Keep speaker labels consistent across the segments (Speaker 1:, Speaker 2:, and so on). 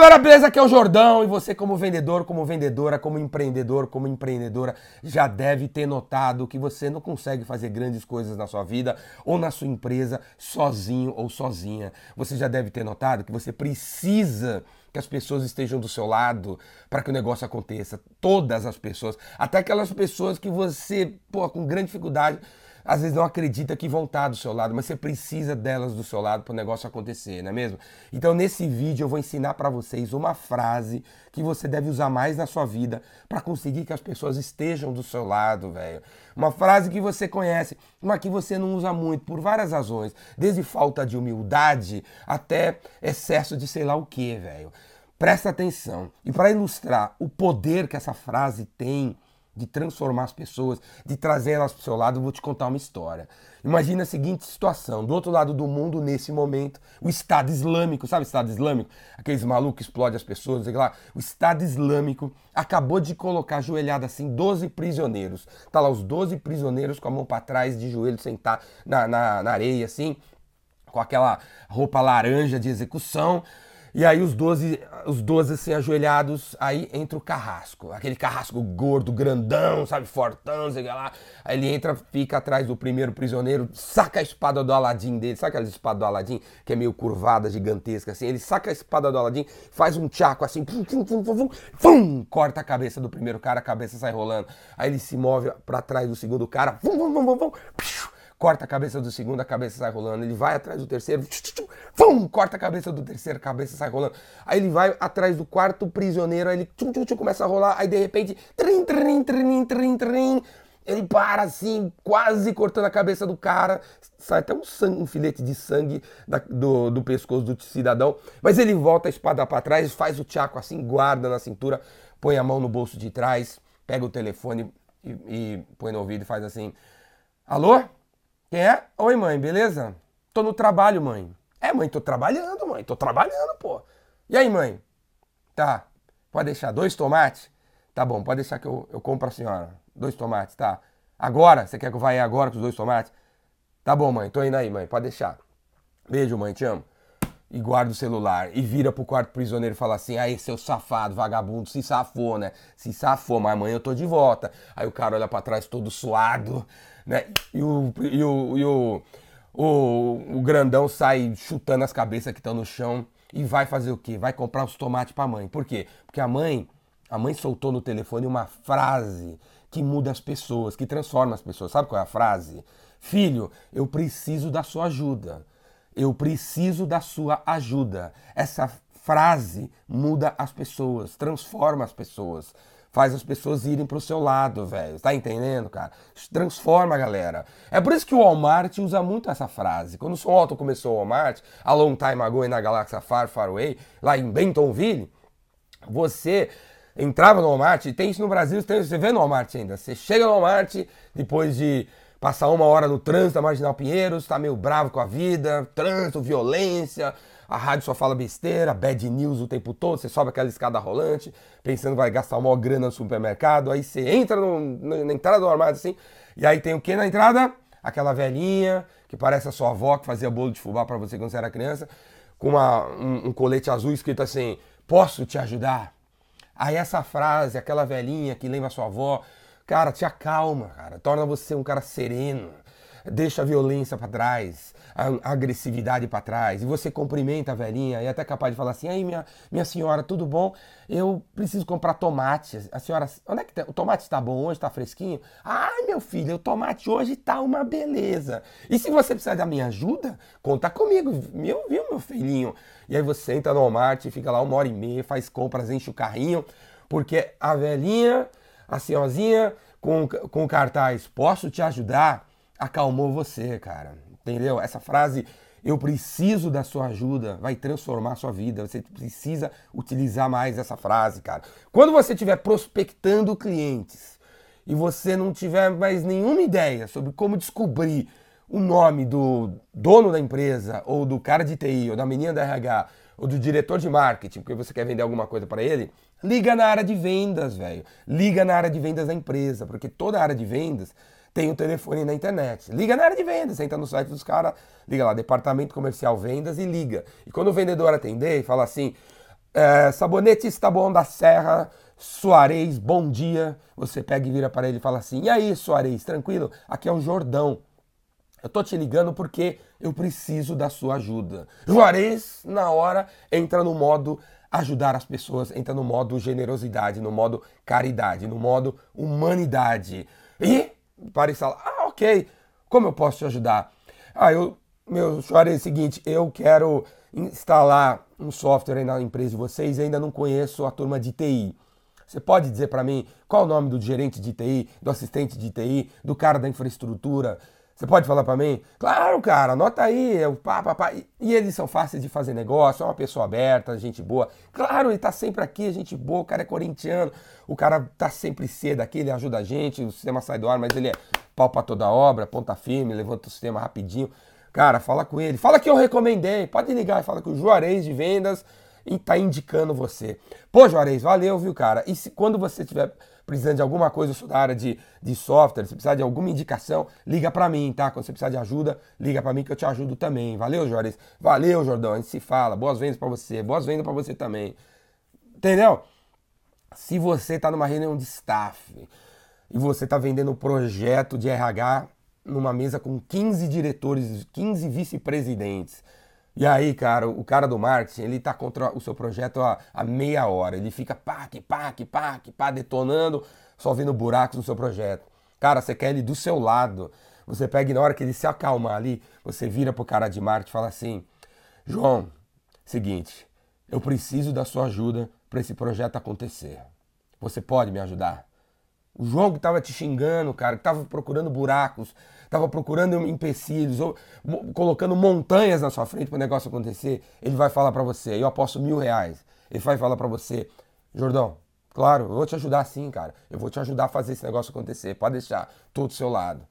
Speaker 1: galera, beleza? Aqui é o Jordão e você como vendedor, como vendedora, como empreendedor, como empreendedora, já deve ter notado que você não consegue fazer grandes coisas na sua vida ou na sua empresa sozinho ou sozinha. Você já deve ter notado que você precisa que as pessoas estejam do seu lado para que o negócio aconteça. Todas as pessoas, até aquelas pessoas que você, pô, com grande dificuldade às vezes não acredita que vão estar do seu lado, mas você precisa delas do seu lado para o negócio acontecer, não é mesmo? Então nesse vídeo eu vou ensinar para vocês uma frase que você deve usar mais na sua vida para conseguir que as pessoas estejam do seu lado, velho. Uma frase que você conhece, mas que você não usa muito por várias razões, desde falta de humildade até excesso de sei lá o que, velho. Presta atenção. E para ilustrar o poder que essa frase tem, de transformar as pessoas, de trazer elas para o seu lado, eu vou te contar uma história. Imagina a seguinte situação: do outro lado do mundo, nesse momento, o Estado Islâmico, sabe o Estado Islâmico? Aqueles malucos que explodem as pessoas, sei lá. O Estado Islâmico acabou de colocar ajoelhado assim 12 prisioneiros. Tá lá os 12 prisioneiros com a mão para trás, de joelho, sentado na, na, na areia, assim, com aquela roupa laranja de execução. E aí os 12, os 12 assim ajoelhados, aí entra o carrasco, aquele carrasco gordo, grandão, sabe, fortão, sei lá. Aí ele entra, fica atrás do primeiro prisioneiro, saca a espada do Aladim dele, sabe aquela espada do Aladim que é meio curvada, gigantesca assim? Ele saca a espada do Aladim, faz um tchaco assim, pum, pum, pum, pum, pum, corta a cabeça do primeiro cara, a cabeça sai rolando. Aí ele se move para trás do segundo cara, pum, pum, pum, pum, pum, corta a cabeça do segundo, a cabeça sai rolando. Ele vai atrás do terceiro, Fum, corta a cabeça do terceiro, a cabeça sai rolando. Aí ele vai atrás do quarto prisioneiro, aí ele tchum, tchum, tchum, começa a rolar, aí de repente, trim, trim, trim, trim, trim, ele para assim, quase cortando a cabeça do cara, sai até um, sangue, um filete de sangue da, do, do pescoço do cidadão, mas ele volta a espada para trás, faz o tchaco assim, guarda na cintura, põe a mão no bolso de trás, pega o telefone e, e põe no ouvido e faz assim: Alô? Quem é? Oi, mãe, beleza? Tô no trabalho, mãe. É, mãe, tô trabalhando, mãe. Tô trabalhando, pô. E aí, mãe? Tá. Pode deixar dois tomates? Tá bom, pode deixar que eu, eu compro a senhora. Dois tomates, tá. Agora? Você quer que eu vá aí agora com os dois tomates? Tá bom, mãe. Tô indo aí, mãe. Pode deixar. Beijo, mãe. Te amo. E guarda o celular. E vira pro quarto prisioneiro e fala assim: aí, seu safado, vagabundo, se safou, né? Se safou, mas amanhã eu tô de volta. Aí o cara olha para trás todo suado né? E o, e o, e o, o, o grandão sai chutando as cabeças que estão no chão e vai fazer o quê? Vai comprar os tomates para mãe. Por quê? Porque a mãe, a mãe soltou no telefone uma frase que muda as pessoas, que transforma as pessoas. Sabe qual é a frase? Filho, eu preciso da sua ajuda. Eu preciso da sua ajuda. Essa frase muda as pessoas, transforma as pessoas faz as pessoas irem pro seu lado, velho. Tá entendendo, cara? Transforma a galera. É por isso que o Walmart usa muito essa frase. Quando o Otto começou o Walmart, a long time ago na galáxia Far Far Away, lá em Bentonville, você entrava no Walmart, tem isso no Brasil, você vê no Walmart ainda. Você chega no Walmart, depois de passar uma hora no trânsito da Marginal Pinheiros, tá meio bravo com a vida, trânsito, violência, a rádio só fala besteira, bad news o tempo todo, você sobe aquela escada rolante, pensando que vai gastar uma grana no supermercado, aí você entra no, na entrada do armário assim, e aí tem o que na entrada? Aquela velhinha, que parece a sua avó, que fazia bolo de fubá para você quando você era criança, com uma, um, um colete azul escrito assim, posso te ajudar? Aí essa frase, aquela velhinha que lembra a sua avó, cara, te acalma, cara, torna você um cara sereno, deixa a violência para trás, a agressividade para trás, e você cumprimenta a velhinha e é até capaz de falar assim: aí, minha, minha senhora, tudo bom? Eu preciso comprar tomate. A senhora, onde é que tá? o tomate está bom hoje? Está fresquinho? Ai, meu filho, o tomate hoje está uma beleza. E se você precisar da minha ajuda, conta comigo, meu, viu, meu filhinho? E aí você entra no Walmart, fica lá uma hora e meia, faz compras, enche o carrinho, porque a velhinha, a senhorzinha, com, com cartaz, posso te ajudar? acalmou você, cara. Entendeu? Essa frase, eu preciso da sua ajuda, vai transformar sua vida. Você precisa utilizar mais essa frase, cara. Quando você estiver prospectando clientes e você não tiver mais nenhuma ideia sobre como descobrir o nome do dono da empresa, ou do cara de TI, ou da menina da RH, ou do diretor de marketing, porque você quer vender alguma coisa para ele, liga na área de vendas, velho. Liga na área de vendas da empresa, porque toda área de vendas tem o telefone na internet. Liga na área de vendas, entra no site dos caras, liga lá, departamento comercial vendas e liga. E quando o vendedor atender e fala assim, É, sabonete bom da Serra, Soares, bom dia. Você pega e vira para ele e fala assim: E aí, Soares, tranquilo? Aqui é o Jordão. Eu tô te ligando porque eu preciso da sua ajuda. Juarez, na hora, entra no modo ajudar as pessoas, entra no modo generosidade, no modo caridade, no modo humanidade. E, para fala, ah, ok, como eu posso te ajudar? Ah, eu, meu Juarez, é o seguinte, eu quero instalar um software aí na empresa de vocês e ainda não conheço a turma de TI. Você pode dizer para mim qual o nome do gerente de TI, do assistente de TI, do cara da infraestrutura? Você pode falar para mim? Claro, cara, anota aí. Eu, pá, pá, pá. E eles são fáceis de fazer negócio, é uma pessoa aberta, gente boa. Claro, ele tá sempre aqui, gente boa, o cara é corintiano, o cara tá sempre cedo aqui, ele ajuda a gente, o sistema sai do ar, mas ele é pau pra toda obra, ponta firme, levanta o sistema rapidinho. Cara, fala com ele. Fala que eu recomendei. Pode ligar e fala que o Juarez de Vendas tá indicando você. Pô, Juarez, valeu, viu, cara? E se, quando você tiver precisando de alguma coisa, eu sou da área de, de software, se precisar de alguma indicação, liga para mim, tá? Quando você precisar de ajuda, liga para mim que eu te ajudo também. Valeu, Juarez? Valeu, Jordão. A gente se fala. Boas vendas para você. Boas vendas para você também. Entendeu? Se você tá numa reunião de staff e você tá vendendo um projeto de RH numa mesa com 15 diretores, 15 vice-presidentes, e aí, cara, o cara do marketing, ele tá contra o seu projeto há, meia hora. Ele fica pá, que pá, que pá, detonando, só vendo buracos no seu projeto. Cara, você quer ele do seu lado. Você pega e na hora que ele se acalmar ali, você vira pro cara de marketing e fala assim: João, seguinte, eu preciso da sua ajuda para esse projeto acontecer. Você pode me ajudar? O João que tava te xingando, cara, que tava procurando buracos, tava procurando empecilhos, ou colocando montanhas na sua frente para o negócio acontecer, ele vai falar para você, eu aposto mil reais. Ele vai falar para você, Jordão, claro, eu vou te ajudar sim, cara. Eu vou te ajudar a fazer esse negócio acontecer. Pode deixar, tô do seu lado.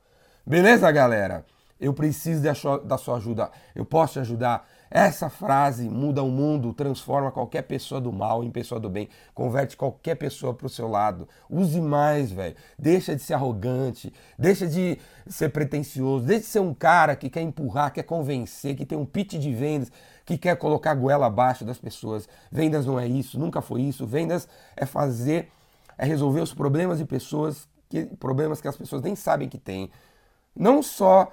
Speaker 1: Beleza, galera? Eu preciso da sua ajuda. Eu posso te ajudar. Essa frase muda o mundo, transforma qualquer pessoa do mal em pessoa do bem, converte qualquer pessoa para o seu lado. Use mais, velho. Deixa de ser arrogante, deixa de ser pretencioso, deixa de ser um cara que quer empurrar, quer convencer, que tem um pitch de vendas, que quer colocar a goela abaixo das pessoas. Vendas não é isso, nunca foi isso. Vendas é fazer, é resolver os problemas de pessoas, que, problemas que as pessoas nem sabem que têm. Não só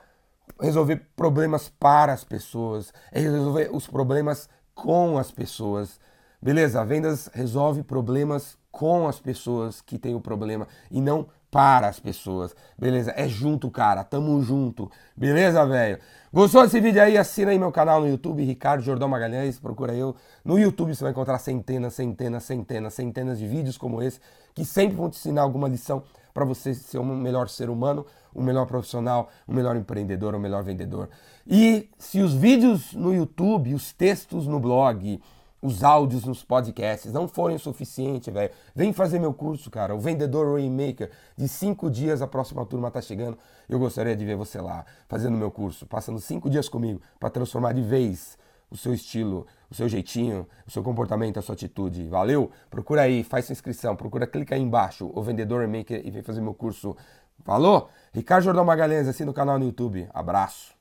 Speaker 1: resolver problemas para as pessoas, é resolver os problemas com as pessoas. Beleza? Vendas resolve problemas com as pessoas que têm o problema e não para as pessoas. Beleza? É junto, cara. Tamo junto. Beleza, velho? Gostou desse vídeo aí? Assina aí meu canal no YouTube, Ricardo Jordão Magalhães. Procura eu. No YouTube você vai encontrar centenas, centenas, centenas, centenas de vídeos como esse que sempre vão te ensinar alguma lição para você ser um melhor ser humano, um melhor profissional, um melhor empreendedor, um melhor vendedor. E se os vídeos no YouTube, os textos no blog, os áudios nos podcasts não forem o suficiente, velho, vem fazer meu curso, cara, o Vendedor Rainmaker, de cinco dias, a próxima turma tá chegando. Eu gostaria de ver você lá, fazendo meu curso, passando cinco dias comigo para transformar de vez o seu estilo, o seu jeitinho, o seu comportamento, a sua atitude. Valeu? Procura aí, faz sua inscrição, procura, clica aí embaixo, o Vendedor Maker e vem fazer meu curso. Falou? Ricardo Jordão Magalhães, assim no canal no YouTube. Abraço.